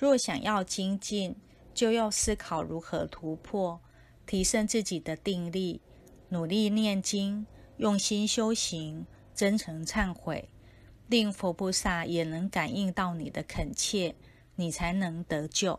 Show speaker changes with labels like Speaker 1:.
Speaker 1: 若想要精进就要思考如何突破提升自己的定力努力念经用心修行真诚忏悔。令佛菩萨也能感应到你的恳切你才能得救。